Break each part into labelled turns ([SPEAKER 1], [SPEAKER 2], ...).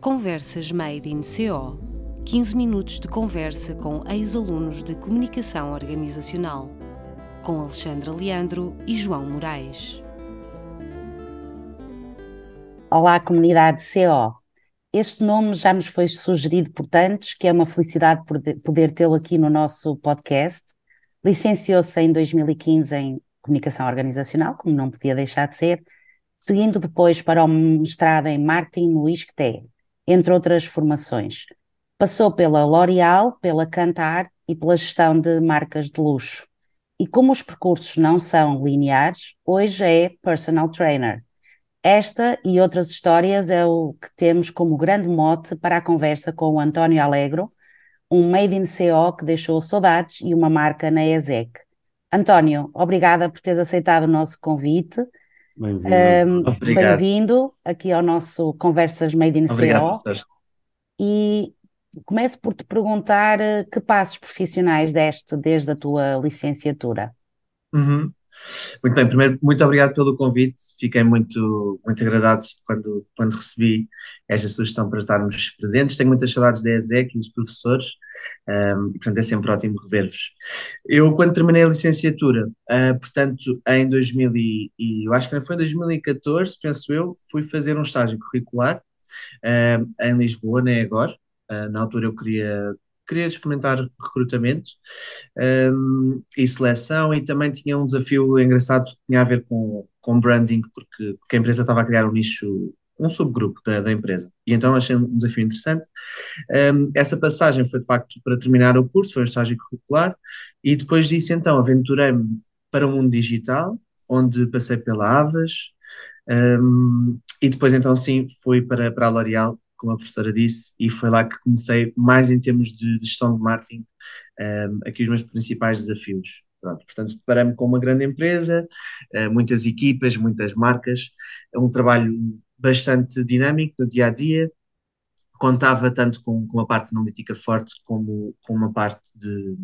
[SPEAKER 1] Conversas Made in CO 15 minutos de conversa com ex-alunos de Comunicação Organizacional, com Alexandra Leandro e João Moraes.
[SPEAKER 2] Olá, comunidade CO. Este nome já nos foi sugerido por tantos, que é uma felicidade poder tê-lo aqui no nosso podcast. Licenciou-se em 2015 em Comunicação Organizacional, como não podia deixar de ser, seguindo depois para o mestrado em Marketing no ISCTE, entre outras formações. Passou pela L'Oréal, pela Cantar e pela gestão de marcas de luxo. E como os percursos não são lineares, hoje é personal trainer. Esta e outras histórias é o que temos como grande mote para a conversa com o António Alegro, um Made in CO que deixou saudades e uma marca na ESEC. António, obrigada por teres aceitado o nosso convite.
[SPEAKER 3] Bem-vindo.
[SPEAKER 2] Um, Bem-vindo aqui ao nosso Conversas Made in
[SPEAKER 3] Obrigado,
[SPEAKER 2] CO. E começo por te perguntar eh, que passos profissionais deste desde a tua licenciatura.
[SPEAKER 3] Uhum. Muito bem, primeiro, muito obrigado pelo convite. Fiquei muito, muito agradado quando, quando recebi esta sugestão para estarmos presentes. Tenho muitas saudades da ESEC e dos professores, um, portanto é sempre ótimo rever-vos. Eu, quando terminei a licenciatura, uh, portanto, em 2000 e, e eu acho que foi 2014, penso eu, fui fazer um estágio curricular uh, em Lisboa, na EGOR. Uh, na altura eu queria queria experimentar recrutamento um, e seleção e também tinha um desafio engraçado que tinha a ver com, com branding, porque, porque a empresa estava a criar um nicho, um subgrupo da, da empresa. E então achei um desafio interessante. Um, essa passagem foi de facto para terminar o curso, foi um estágio curricular, e depois disso então aventurei-me para o mundo digital, onde passei pela Avas, um, e depois então sim fui para, para a L'Oréal como a professora disse, e foi lá que comecei mais em termos de, gestão de marketing, um, aqui os meus principais desafios. Pronto, portanto, deparei-me com uma grande empresa, uh, muitas equipas, muitas marcas, é um trabalho bastante dinâmico no dia a dia. Contava tanto com, com uma parte analítica forte como com uma parte de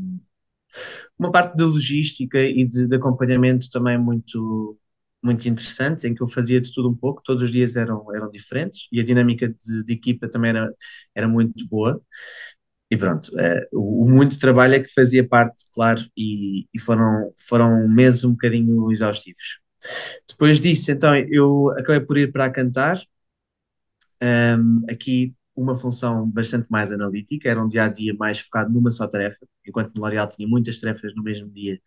[SPEAKER 3] uma parte de logística e de, de acompanhamento também muito muito interessantes, em que eu fazia de tudo um pouco, todos os dias eram, eram diferentes e a dinâmica de, de equipa também era, era muito boa. E pronto, é, o, o, muito trabalho é que fazia parte, claro, e, e, foram, foram meses um bocadinho exaustivos. Depois disso, então, eu acabei por ir para a Cantar, um, aqui uma função bastante mais analítica, era um dia a dia mais focado numa só tarefa, enquanto no L'Oréal tinha muitas tarefas no mesmo dia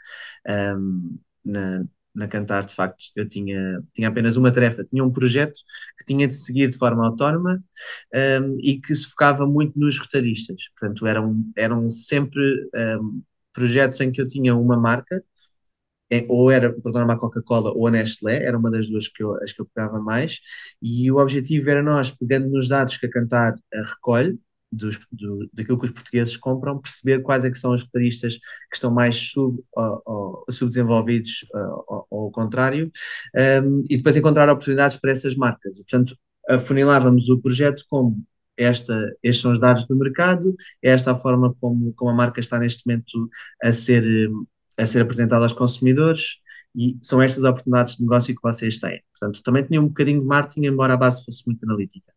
[SPEAKER 3] um, na, na Cantar, de facto, eu tinha, tinha apenas uma tarefa, tinha um projeto que tinha de seguir de forma autónoma um, e que se focava muito nos roteiristas. Portanto, eram, eram sempre um, projetos em que eu tinha uma marca, ou era, perdão, a Coca-Cola ou a Nestlé, era uma das duas que eu, as que eu pegava mais, e o objetivo era nós, pegando nos dados que a Cantar recolhe, dos, do, daquilo que os portugueses compram, perceber quais é que são os roteiristas que estão mais sub, ou, ou, subdesenvolvidos ou, ou ao contrário, um, e depois encontrar oportunidades para essas marcas. Portanto, afunilávamos o projeto como esta, estes são os dados do mercado, é esta a forma como, como a marca está neste momento a ser, a ser apresentada aos consumidores, e são estas oportunidades de negócio que vocês têm. Portanto, também tinha um bocadinho de marketing, embora a base fosse muito analítica.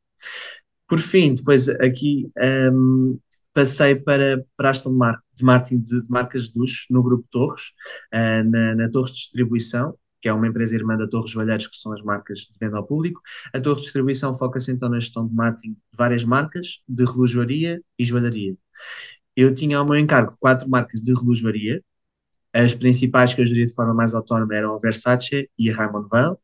[SPEAKER 3] Por fim, depois aqui um, passei para, para a gestão de de, marcas de luxo no Grupo Torres, uh, na, na Torres Distribuição, que é uma empresa irmã da Torres Joalheiros, que são as marcas de venda ao público. A Torres Distribuição foca-se então na gestão de marketing de várias marcas, de relojoaria e joalharia. Eu tinha ao meu encargo quatro marcas de relojoaria. As principais que eu geria de forma mais autónoma eram a Versace e a Raymond Weil.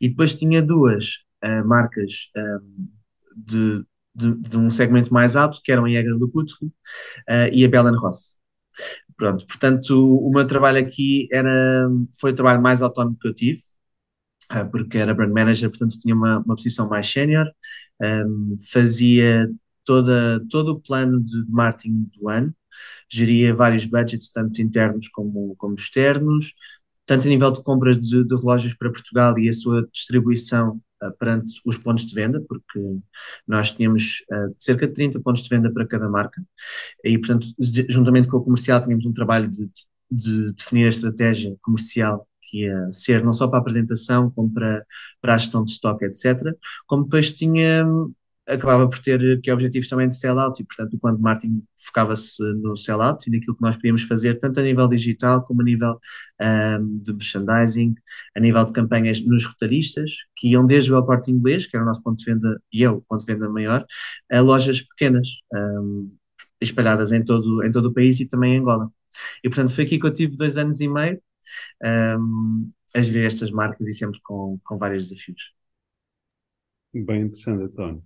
[SPEAKER 3] E depois tinha duas uh, marcas um, de, de, de, um segmento mais alto, que eram a Jäger do Couture uh, e a Belen Ross. Pronto, portanto, o, meu trabalho aqui era, foi o trabalho mais autónomo que eu tive, uh, porque era brand manager, portanto tinha uma, uma posição mais sénior, um, fazia toda, todo o plano de, marketing do ano, geria vários budgets, tanto internos como, como externos, tanto a nível de compras de, de relógios para Portugal e a sua distribuição perante os pontos de venda, porque nós tínhamos uh, cerca de 30 pontos de venda para cada marca, e portanto, juntamente com o comercial, tínhamos um trabalho de, de definir a estratégia comercial que ia ser não só para a apresentação, como para, para a gestão de estoque, etc. Como depois tinha acabava por ter que objetivos também de sell-out e, portanto, o Quanto Martin focava-se no sell-out e naquilo que nós podíamos fazer, tanto a nível digital como a nível um, de merchandising, a nível de campanhas nos rotaristas, que iam desde o El Corte Inglês, que era o nosso ponto de venda, e eu, ponto de venda maior, a lojas pequenas, um, espalhadas em todo, em todo o país e também em Angola. E, portanto, foi aqui que eu tive dois anos e meio um, a gerir estas marcas e sempre com, com vários desafios.
[SPEAKER 4] Bem interessante, António.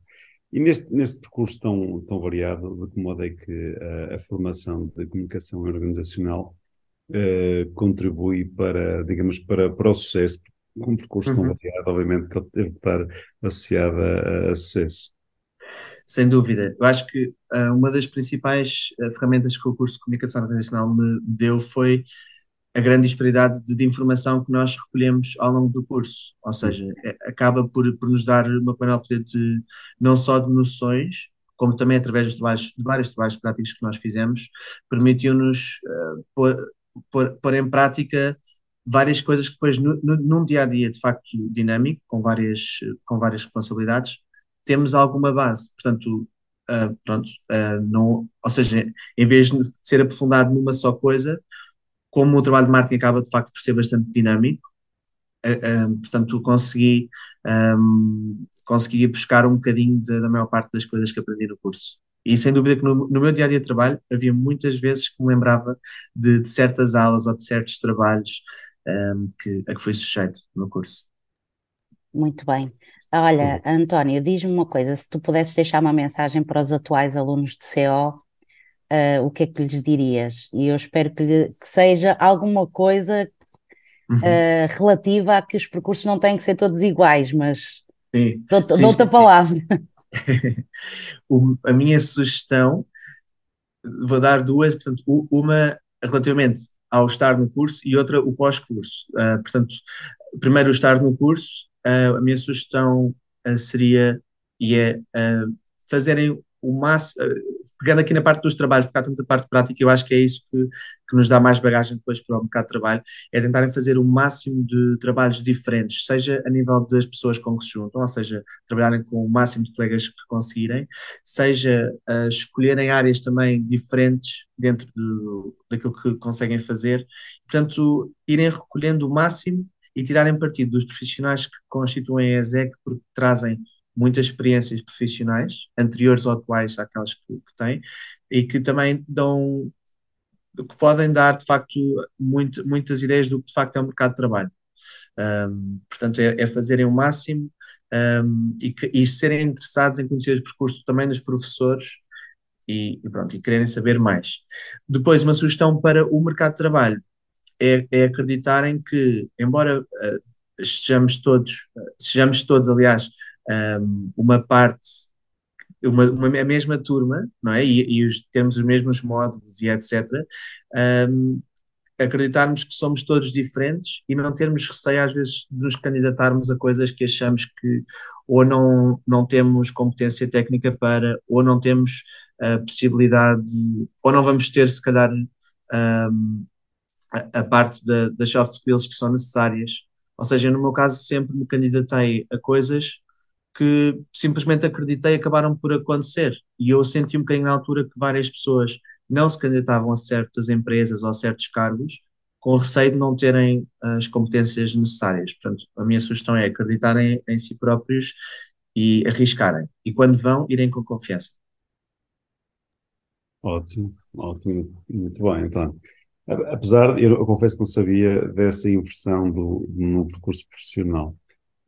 [SPEAKER 4] E neste, neste percurso tão, tão variado, de que modo é que a, a formação de comunicação organizacional uh, contribui para, digamos, para, para o sucesso? Um percurso uhum. tão variado, obviamente, que ele deve estar associado a, a, sucesso.
[SPEAKER 3] Sem dúvida. Eu acho que uh, uma das principais uh, ferramentas que o curso de comunicação organizacional me deu foi a grande disparidade de, de, informação que nós recolhemos ao longo do curso. Ou seja, é, acaba por, por nos dar uma panóplia de não só de noções, como também através trabalhos, de vários trabalhos práticos que nós fizemos, permitiu-nos uh, pôr, pôr, pôr, em prática várias coisas que depois, no, no, num dia a dia de facto dinâmico, com várias, com várias responsabilidades, temos alguma base. Portanto, uh, pronto, uh, não, ou seja, em vez de ser aprofundado numa só coisa, como o trabalho de marketing acaba de facto por ser bastante dinâmico, uh, um, portanto consegui, um, consegui buscar um bocadinho de, da maior parte das coisas que aprendi no curso. E sem dúvida que no, no meu dia a dia de trabalho havia muitas vezes que me lembrava de, de certas aulas ou de certos trabalhos um, que, a que fui sujeito no curso.
[SPEAKER 2] Muito bem. Olha, António, diz-me uma coisa: se tu pudesses deixar uma mensagem para os atuais alunos de CO uh, o que é que lhes dirias? E eu espero que, lhe, que seja alguma coisa uhum. uh, relativa a que os percursos não têm que ser todos iguais, mas dou-te a palavra.
[SPEAKER 3] a minha sugestão, vou dar duas, portanto, uma relativamente ao estar no curso e outra o pós-curso. Uh, portanto, primeiro o estar no curso, uh, a minha sugestão uh, seria e é fazerem o máximo, eh, pegando aqui na parte dos trabalhos, porque há tanta parte prática, eu acho que é isso que, que nos dá mais bagagem depois para o mercado de trabalho, é tentarem fazer o máximo de trabalhos diferentes, seja a nível das pessoas com que se juntam, ou seja, trabalharem com o máximo de colegas que conseguirem, seja uh, escolherem áreas também diferentes dentro do, daquilo que conseguem fazer, portanto, irem recolhendo o máximo e tirarem partido dos profissionais que constituem a ESEC, porque trazem muitas experiências profissionais, anteriores ou atuais àquelas que, que têm, e que também dão, que podem dar, de facto, muito, muitas ideias do que de facto é o mercado de trabalho. Um, portanto, é, é, fazerem o máximo um, e, que, e, serem interessados em conhecer os percursos também dos professores e, e, pronto, e quererem saber mais. Depois, uma sugestão para o mercado de trabalho é, é acreditarem que, embora uh, estejamos todos, uh, sejamos todos, aliás, um, uma parte, uma, uma, a mesma turma, não é? E, e os, temos os mesmos modos e etc. Um, acreditarmos que somos todos diferentes e não termos receio às vezes de nos candidatarmos a coisas que achamos que ou não, não temos competência técnica para, ou não temos a possibilidade, ou não vamos ter se calhar um, a, a, parte da, das soft skills que são necessárias. Ou seja, no meu caso sempre me candidatei a coisas que simplesmente acreditei acabaram por acontecer. E eu senti um bocadinho na altura que várias pessoas não se candidatavam a certas empresas ou a certos cargos com receio de não terem as competências necessárias. Portanto, a minha sugestão é acreditarem em si próprios e arriscarem. E quando vão, irem com confiança.
[SPEAKER 4] Ótimo, ótimo, muito bem, então. Apesar, eu, eu confesso que não sabia dessa inversão do, no percurso profissional.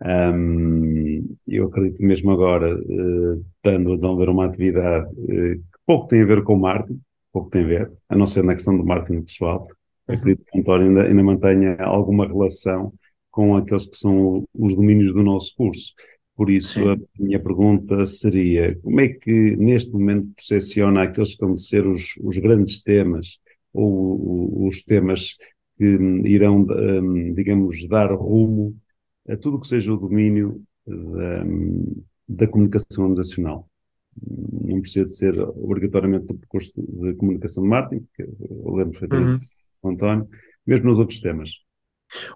[SPEAKER 4] Um, eu acredito mesmo agora, uh, estando a desenvolver uma atividade uh, que pouco tem a ver com marketing, pouco tem a ver, a não ser na questão do marketing pessoal, uhum. acredito que o António ainda, ainda mantenha alguma relação com aqueles que são os domínios do nosso curso. Por isso, Sim. a minha pergunta seria: como é que neste momento percepciona aqueles que vão ser os, os grandes temas ou os temas que irão, um, digamos, dar rumo a tudo que seja o domínio da, da comunicação organizacional. Não precisa de ser obrigatoriamente do percurso de comunicação de marketing, que eu lembro perfeitamente uhum. António, mesmo nos outros temas.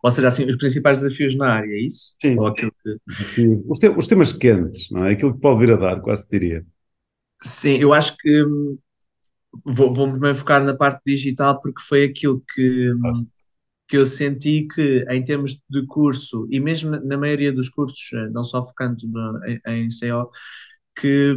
[SPEAKER 3] Ou seja, assim, os principais desafios na área, é isso?
[SPEAKER 4] Sim.
[SPEAKER 3] Que...
[SPEAKER 4] Os, te- os temas quentes, não é? Aquilo que pode vir a dar, quase diria.
[SPEAKER 3] Sim, eu acho que hum, vou, vou primeiro focar na parte digital porque foi aquilo que, hum, que eu senti que, em termos de curso, e mesmo na maioria dos cursos, eh, não só focando no- em, em CO, que,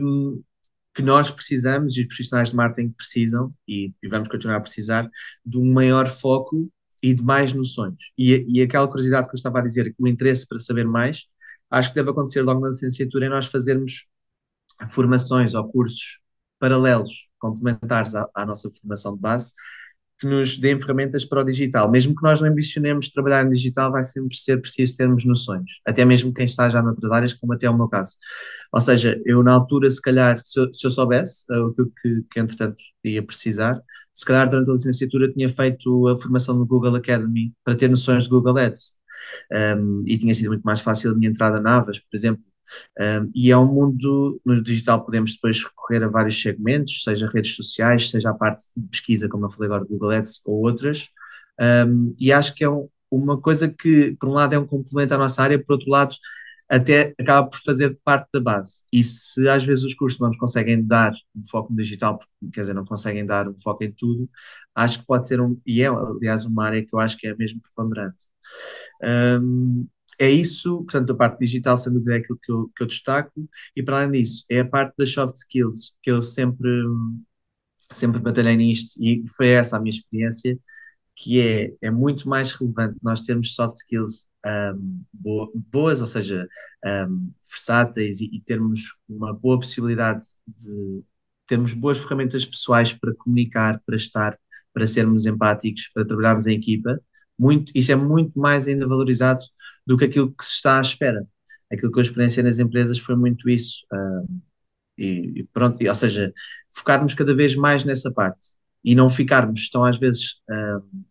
[SPEAKER 3] que nós precisamos e os profissionais de marketing precisam, e, e vamos continuar a precisar, de um maior foco e de mais noções. E, e aquela curiosidade que eu estava a dizer, o interesse para saber mais, acho que deve acontecer logo na licenciatura em nós fazermos formações ou cursos paralelos, complementares à, à nossa formação de base, que nos deem ferramentas para o digital. Mesmo que nós não ambicionemos trabalhar no digital, vai sempre ser preciso termos noções. Até mesmo quem está já noutras áreas, como até é o meu caso. Ou seja, eu na altura, se calhar, se eu, se eu soubesse uh, o que, que, que entretanto ia precisar, se calhar durante a licenciatura tinha feito a formação no Google Academy para ter noções de Google Ads. Um, e tinha sido muito mais fácil a minha entrada na Avas, por exemplo. Um, e é um mundo, no digital podemos depois recorrer a vários segmentos, seja redes sociais, seja a parte de pesquisa, como eu falei agora, Google Ads ou outras, um, e acho que é um, uma coisa que, por um lado, é um complemento à nossa área, por outro lado, até acaba por fazer parte da base. E se às vezes os cursos não nos conseguem dar um foco no digital, porque, quer dizer, não conseguem dar um foco em tudo, acho que pode ser um, e é, aliás, uma área que eu acho que é mesmo preponderante. Um, é isso, portanto, a parte digital, sem dúvida, é aquilo que eu, que eu destaco, e para além disso, é a parte das soft skills, que eu sempre, sempre batalhei nisto, e foi essa a minha experiência, que é, é muito mais relevante nós termos soft skills um, boas, ou seja, um, versáteis, e, e termos uma boa possibilidade de termos boas ferramentas pessoais para comunicar, para estar, para sermos empáticos, para trabalharmos em equipa, muito, isso é muito mais ainda valorizado do que aquilo que se está à espera. Aquilo que eu experienciei nas empresas foi muito isso. Um, e, e, pronto, ou seja, focarmos cada vez mais nessa parte e não ficarmos tão às vezes um,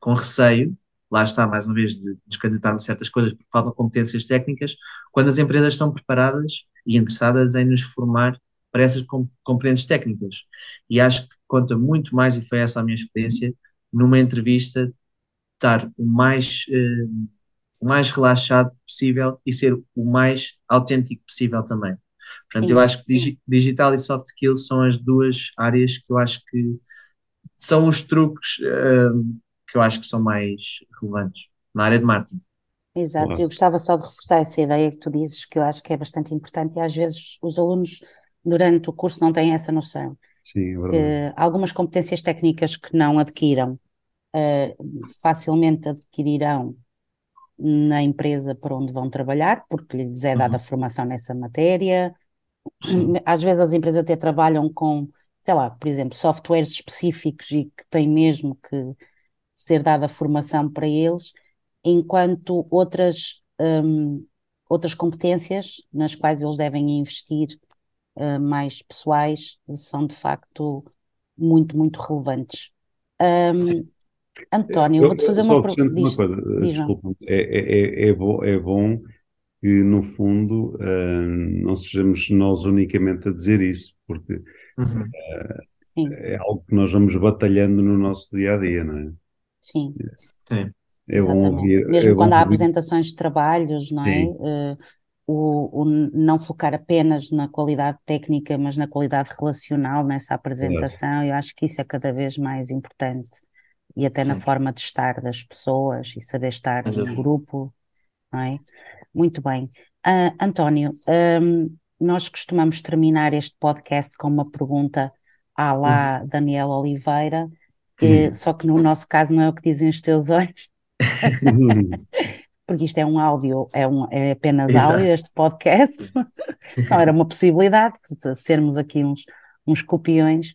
[SPEAKER 3] com receio, lá está mais uma vez, de descandidatarmos certas coisas porque faltam competências técnicas, quando as empresas estão preparadas e interessadas em nos formar para essas componentes técnicas. E acho que conta muito mais, e foi essa a minha experiência, numa entrevista estar o mais, uh, o mais relaxado possível e ser o mais autêntico possível também. Portanto, sim, eu acho que dig digital e soft skills são as duas áreas que eu acho que são os truques uh, que eu acho que são mais relevantes na área de marketing.
[SPEAKER 2] Exato, Olá. eu gostava só de reforçar essa ideia que tu dizes, que eu acho que é bastante importante, e às vezes os alunos, durante o curso, não têm essa noção.
[SPEAKER 4] Sim, é
[SPEAKER 2] uh, algumas competências técnicas que não adquiram uh, facilmente adquirirão na empresa para onde vão trabalhar, porque lhes é dada uhum. formação nessa matéria. Sim. Às vezes as empresas até trabalham com, sei lá, por exemplo, softwares específicos e que têm mesmo que ser dada formação para eles, enquanto outras, um, outras competências nas quais eles devem investir uh, mais pessoais são de facto muito, muito relevantes. Um, António, eu vou-te fazer uma pergunta.
[SPEAKER 4] Uma coisa, desculpa, é, é, é, é, bom, é bom que no fundo uh, não sejamos nós unicamente a dizer isso, porque uhum. uh, é algo que nós vamos batalhando no nosso dia a dia, não é?
[SPEAKER 2] Sim.
[SPEAKER 3] Sim.
[SPEAKER 4] É bom ouvir,
[SPEAKER 2] Mesmo
[SPEAKER 4] é
[SPEAKER 2] quando
[SPEAKER 4] bom
[SPEAKER 2] há
[SPEAKER 4] ouvir.
[SPEAKER 2] apresentações de trabalhos, não é? Uh, o, o, não focar apenas na qualidade técnica, mas na qualidade relacional nessa apresentação, claro. eu acho que isso é cada vez mais importante e até na forma de estar das pessoas e saber estar no grupo, não é? Muito bem. Uh, António, um, nós costumamos terminar este podcast com uma pergunta à lá uhum. Daniel Oliveira, que, só que no nosso caso não é o que dizem os teus olhos, porque isto é um áudio, é, um, é apenas Exato. áudio, este podcast, só era uma possibilidade, sermos aqui uns, uns copiões.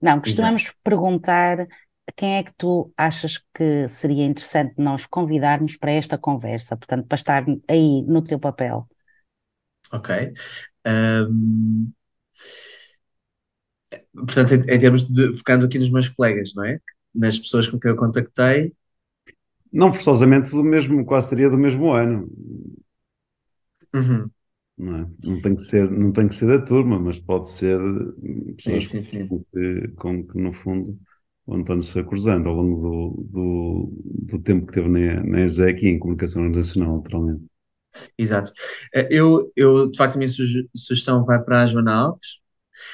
[SPEAKER 2] Não, costumamos Exato. perguntar quem é que tu achas que seria interessante nós convidarmos para esta conversa, portanto, para estar aí no teu papel?
[SPEAKER 3] Ok. Um, portanto, em, em, termos de focando aqui nos meus colegas, não é? Nas pessoas com quem eu contactei.
[SPEAKER 4] Não forçosamente do mesmo, quase teria do mesmo ano.
[SPEAKER 3] Uhum.
[SPEAKER 4] Não, é? não, tem que ser, não tem que ser da turma, mas pode ser pessoas
[SPEAKER 3] sim, sim, sim.
[SPEAKER 4] Com, que, com que, no fundo, o António se foi cruzando ao longo do, do, do tempo que teve na, na ESEC e em comunicação internacional, naturalmente.
[SPEAKER 3] Exato. Eh, eu, eu, de facto, a minha sugestão vai para a Joana Alves.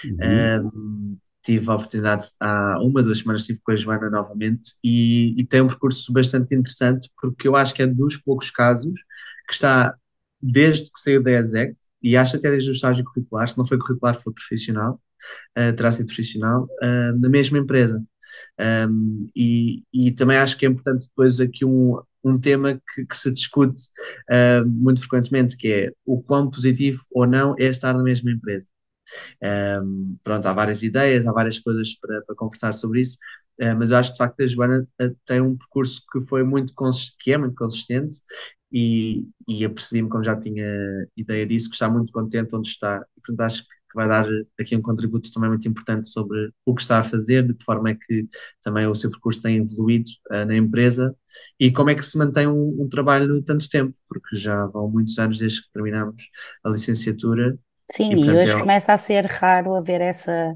[SPEAKER 3] Uhum. Um, tive a oportunidade há uma, duas semanas, estive com a Joana novamente e, e, tem um percurso bastante interessante porque eu acho que é dos poucos casos que está desde que saiu da ESEC e acho até desde o estágio curricular, se não foi curricular, foi profissional, uh, terá sido profissional, uh, na mesma empresa. Um, e, e, também acho que é importante depois aqui um, um tema que, que se discute uh, muito frequentemente, que é o quão positivo ou não é estar na mesma empresa. Um, pronto, há várias ideias, há várias coisas para, para conversar sobre isso, uh, mas eu acho que de facto a Joana uh, tem um percurso que foi muito que é muito consistente e, e apercebi-me, como já tinha ideia disso, que está muito contente onde está. Portanto, acho que que vai dar aqui um contributo também muito importante sobre o que está a fazer, de que forma é que também o seu percurso tem evoluído uh, na empresa e como é que se mantém um, um, trabalho tanto tempo, porque já vão muitos anos desde que terminamos a licenciatura.
[SPEAKER 2] Sim, e, portanto, e hoje é... começa a ser raro haver essa.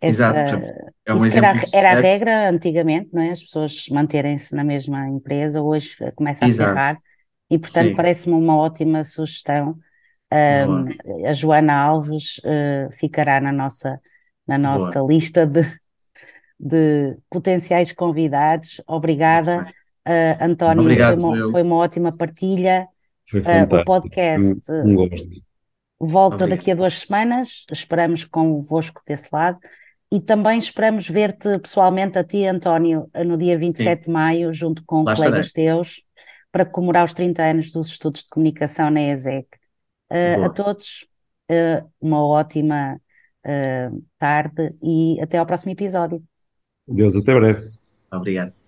[SPEAKER 2] essa...
[SPEAKER 3] Exato, portanto, é um
[SPEAKER 2] era, era a regra antigamente, não é? As pessoas manterem-se na mesma empresa, hoje começa a Exato. ser raro e, portanto, parece-me uma ótima sugestão um, a Joana Alves uh, ficará na nossa, na nossa lista de, de potenciais convidados. Obrigada, uh, António. Obrigado, foi, uma, foi, uma, ótima partilha. Uh, o podcast um, um volta Obrigado. daqui a duas semanas. Esperamos convosco desse lado. E também esperamos ver-te pessoalmente, a ti, António, no dia 27 Sim. de maio, junto com Lá colegas estarei. teus, para comemorar os 30 anos dos estudos de comunicação na ESEC. Uh, a todos, uh, uma ótima uh, tarde e até ao próximo episódio.
[SPEAKER 4] Deus, até breve.
[SPEAKER 3] Obrigado.